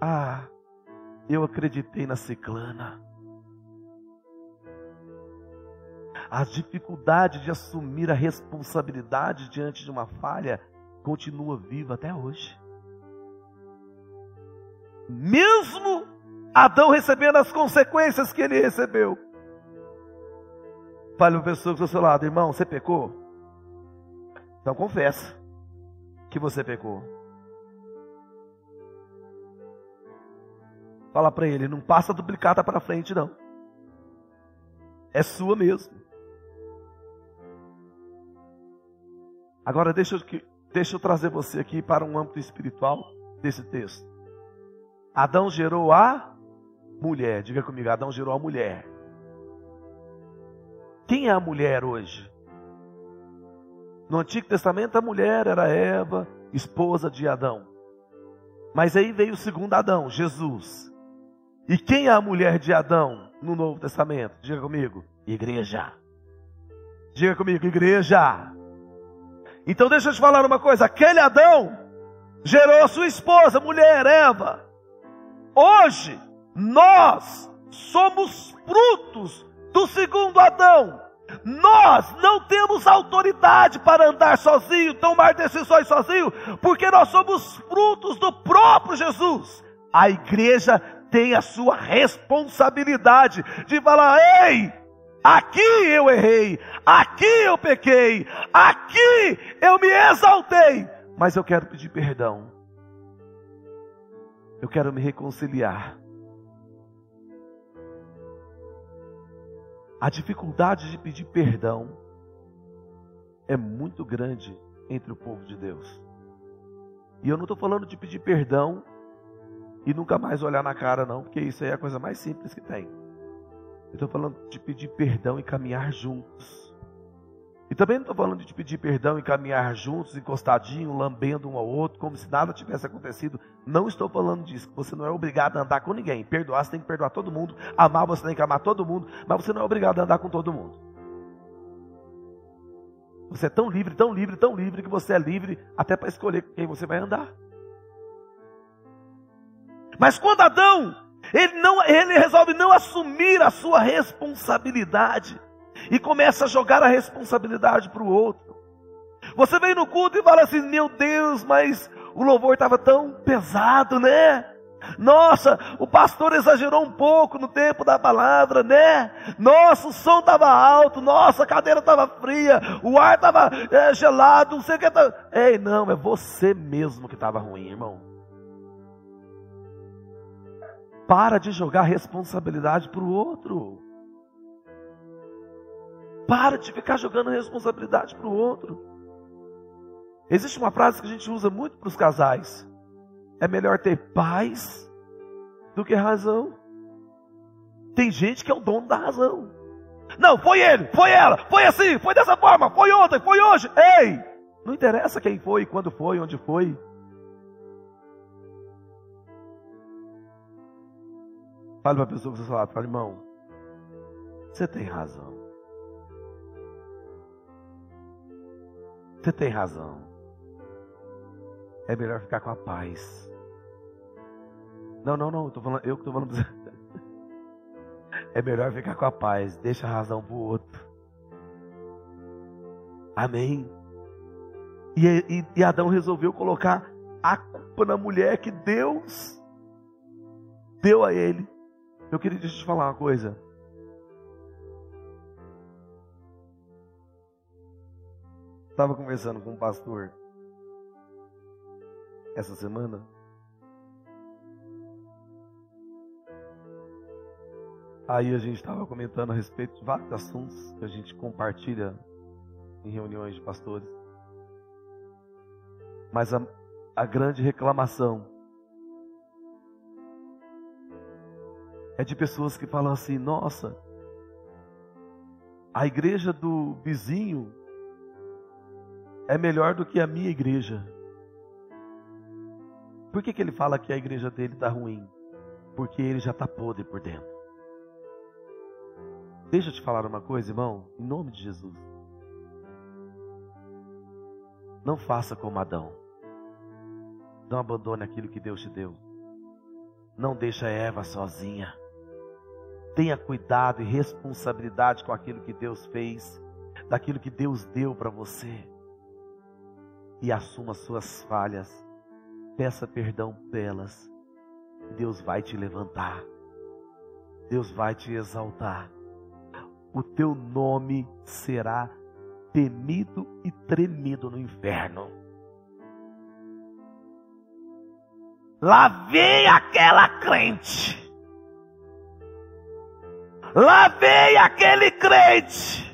Ah, eu acreditei na ciclana. A dificuldade de assumir a responsabilidade diante de uma falha continua viva até hoje. Mesmo Adão recebendo as consequências que ele recebeu, Fale para a pessoa que está ao seu lado, irmão, você pecou? Então confessa que você pecou. Fala para ele, não passa duplicata para frente não. É sua mesmo. Agora deixa eu, deixa eu trazer você aqui para um âmbito espiritual desse texto. Adão gerou a mulher. Diga comigo, Adão gerou a mulher. Quem é a mulher hoje? No Antigo Testamento, a mulher era Eva, esposa de Adão. Mas aí veio o segundo Adão, Jesus. E quem é a mulher de Adão no Novo Testamento? Diga comigo: igreja. Diga comigo: igreja. Então deixa eu te falar uma coisa: aquele Adão gerou sua esposa, mulher, Eva. Hoje, nós somos frutos do segundo Adão. Nós não temos autoridade para andar sozinho, tomar decisões sozinho, porque nós somos frutos do próprio Jesus. A igreja tem a sua responsabilidade de falar: ei, aqui eu errei, aqui eu pequei, aqui eu me exaltei, mas eu quero pedir perdão, eu quero me reconciliar. A dificuldade de pedir perdão é muito grande entre o povo de Deus. E eu não estou falando de pedir perdão e nunca mais olhar na cara, não, porque isso aí é a coisa mais simples que tem. Eu estou falando de pedir perdão e caminhar juntos. E também não estou falando de pedir perdão e caminhar juntos, encostadinho, lambendo um ao outro, como se nada tivesse acontecido. Não estou falando disso. Você não é obrigado a andar com ninguém. Perdoar, você tem que perdoar todo mundo. Amar, você tem que amar todo mundo. Mas você não é obrigado a andar com todo mundo. Você é tão livre, tão livre, tão livre, que você é livre até para escolher com quem você vai andar. Mas quando Adão, ele, não, ele resolve não assumir a sua responsabilidade e começa a jogar a responsabilidade para o outro. Você vem no culto e fala assim: Meu Deus, mas o louvor estava tão pesado, né? Nossa, o pastor exagerou um pouco no tempo da palavra, né? Nossa, o som estava alto, nossa, a cadeira estava fria, o ar estava é, gelado, não sei o que. Tá... Ei, não, é você mesmo que estava ruim, irmão. Para de jogar responsabilidade para o outro. Para de ficar jogando responsabilidade para o outro. Existe uma frase que a gente usa muito para os casais: é melhor ter paz do que razão. Tem gente que é o dono da razão. Não, foi ele, foi ela, foi assim, foi dessa forma, foi ontem, foi hoje. Ei, não interessa quem foi, quando foi, onde foi. Fale para a pessoa que você fala, fala, irmão, você tem razão. Você tem razão. É melhor ficar com a paz. Não, não, não. Eu, tô falando, eu que estou falando. [laughs] É melhor ficar com a paz. Deixa a razão para o outro. Amém. E, e, e Adão resolveu colocar a culpa na mulher que Deus deu a ele. Eu queria te falar uma coisa. Estava conversando com um pastor essa semana. Aí a gente estava comentando a respeito de vários assuntos que a gente compartilha em reuniões de pastores. Mas a, a grande reclamação é de pessoas que falam assim: nossa, a igreja do vizinho é melhor do que a minha igreja. Por que, que ele fala que a igreja dele está ruim? Porque ele já está podre por dentro. Deixa eu te falar uma coisa, irmão, em nome de Jesus. Não faça como Adão. Não abandone aquilo que Deus te deu. Não deixa Eva sozinha. Tenha cuidado e responsabilidade com aquilo que Deus fez, daquilo que Deus deu para você e assuma suas falhas. Peça perdão pelas. Deus vai te levantar. Deus vai te exaltar. O teu nome será temido e tremido no inferno. Lá vem aquela crente. Lá vem aquele crente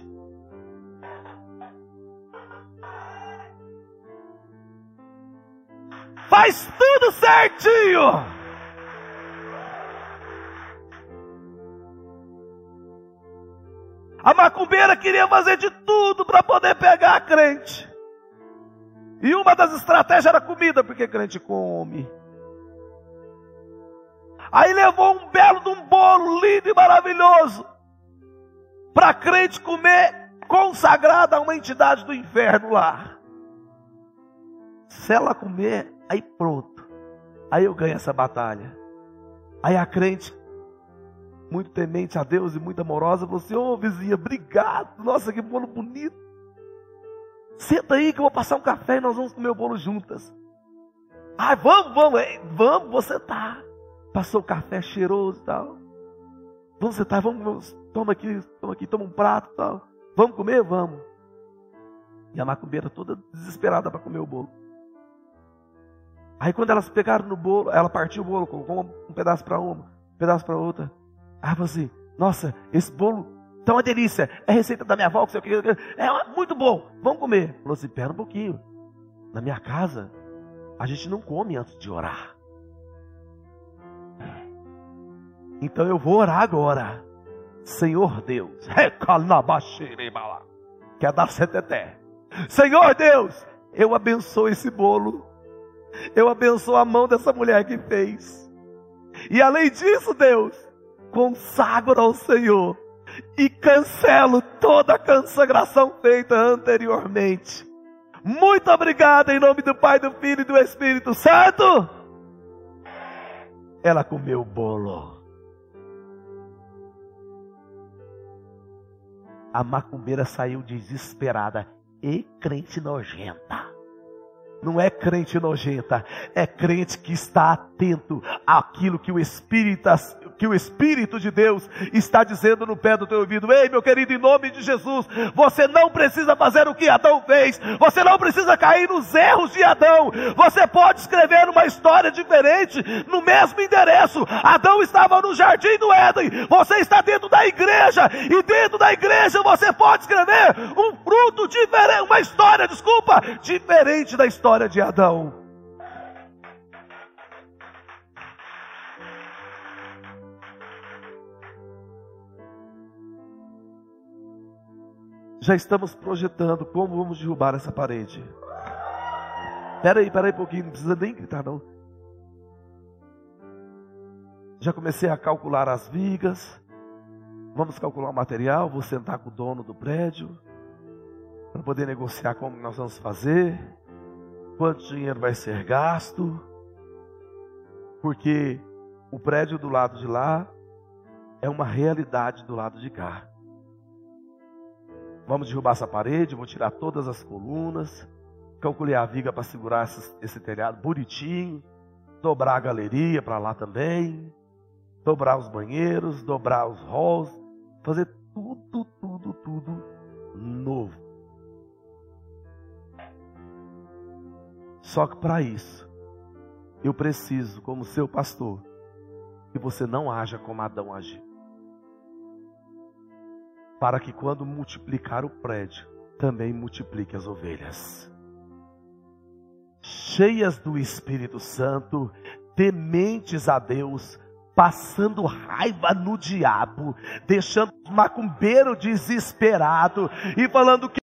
faz tudo certinho. A macumbeira queria fazer de tudo para poder pegar a crente. E uma das estratégias era comida, porque crente come. Aí levou um belo de um bolo lindo e maravilhoso para crente comer consagrada a uma entidade do inferno lá. Se ela comer, Aí pronto. Aí eu ganho essa batalha. Aí a crente, muito temente a Deus e muito amorosa, falou assim: Ô oh, vizinha, obrigado. Nossa, que bolo bonito. Senta aí que eu vou passar um café e nós vamos comer o bolo juntas. Ah, vamos, vamos, vamos, vou sentar. Passou o café cheiroso e tal. Vamos sentar, vamos, vamos, toma aqui, toma aqui, toma um prato e tal. Vamos comer? Vamos. E a macumbeira toda desesperada para comer o bolo. Aí quando elas pegaram no bolo, ela partiu o bolo, colocou um pedaço para uma, um pedaço para outra. Aí falou assim: Nossa, esse bolo tá uma delícia. É receita da minha avó, que sei o que. É muito bom. Vamos comer. Falou assim: Pera um pouquinho. Na minha casa, a gente não come antes de orar. Então eu vou orar agora. Senhor Deus, quer dar seteté. Senhor Deus, eu abençoo esse bolo. Eu abençoo a mão dessa mulher que fez. E além disso, Deus, consagro ao Senhor e cancelo toda a consagração feita anteriormente. Muito obrigado em nome do Pai, do Filho e do Espírito Santo. Ela comeu o bolo. A macumbeira saiu desesperada e crente nojenta. Não é crente nojenta, é crente que está atento àquilo que o Espírito, que o Espírito de Deus está dizendo no pé do teu ouvido. Ei, meu querido, em nome de Jesus, você não precisa fazer o que Adão fez, você não precisa cair nos erros de Adão, você pode escrever uma história diferente no mesmo endereço. Adão estava no jardim do Éden, você está dentro da igreja, e dentro da igreja você pode escrever um fruto diferente, uma história, desculpa, diferente da história de Adão. Já estamos projetando como vamos derrubar essa parede. Espera aí, espera aí um pouquinho, não precisa nem gritar não. Já comecei a calcular as vigas. Vamos calcular o material, vou sentar com o dono do prédio para poder negociar como nós vamos fazer quanto dinheiro vai ser gasto, porque o prédio do lado de lá é uma realidade do lado de cá. Vamos derrubar essa parede, vou tirar todas as colunas, calculei a viga para segurar esse, esse telhado bonitinho, dobrar a galeria para lá também, dobrar os banheiros, dobrar os halls, fazer tudo, tudo, tudo novo. Só que para isso, eu preciso, como seu pastor, que você não haja como Adão agiu. Para que quando multiplicar o prédio, também multiplique as ovelhas. Cheias do Espírito Santo, tementes a Deus, passando raiva no diabo, deixando o macumbeiro desesperado e falando que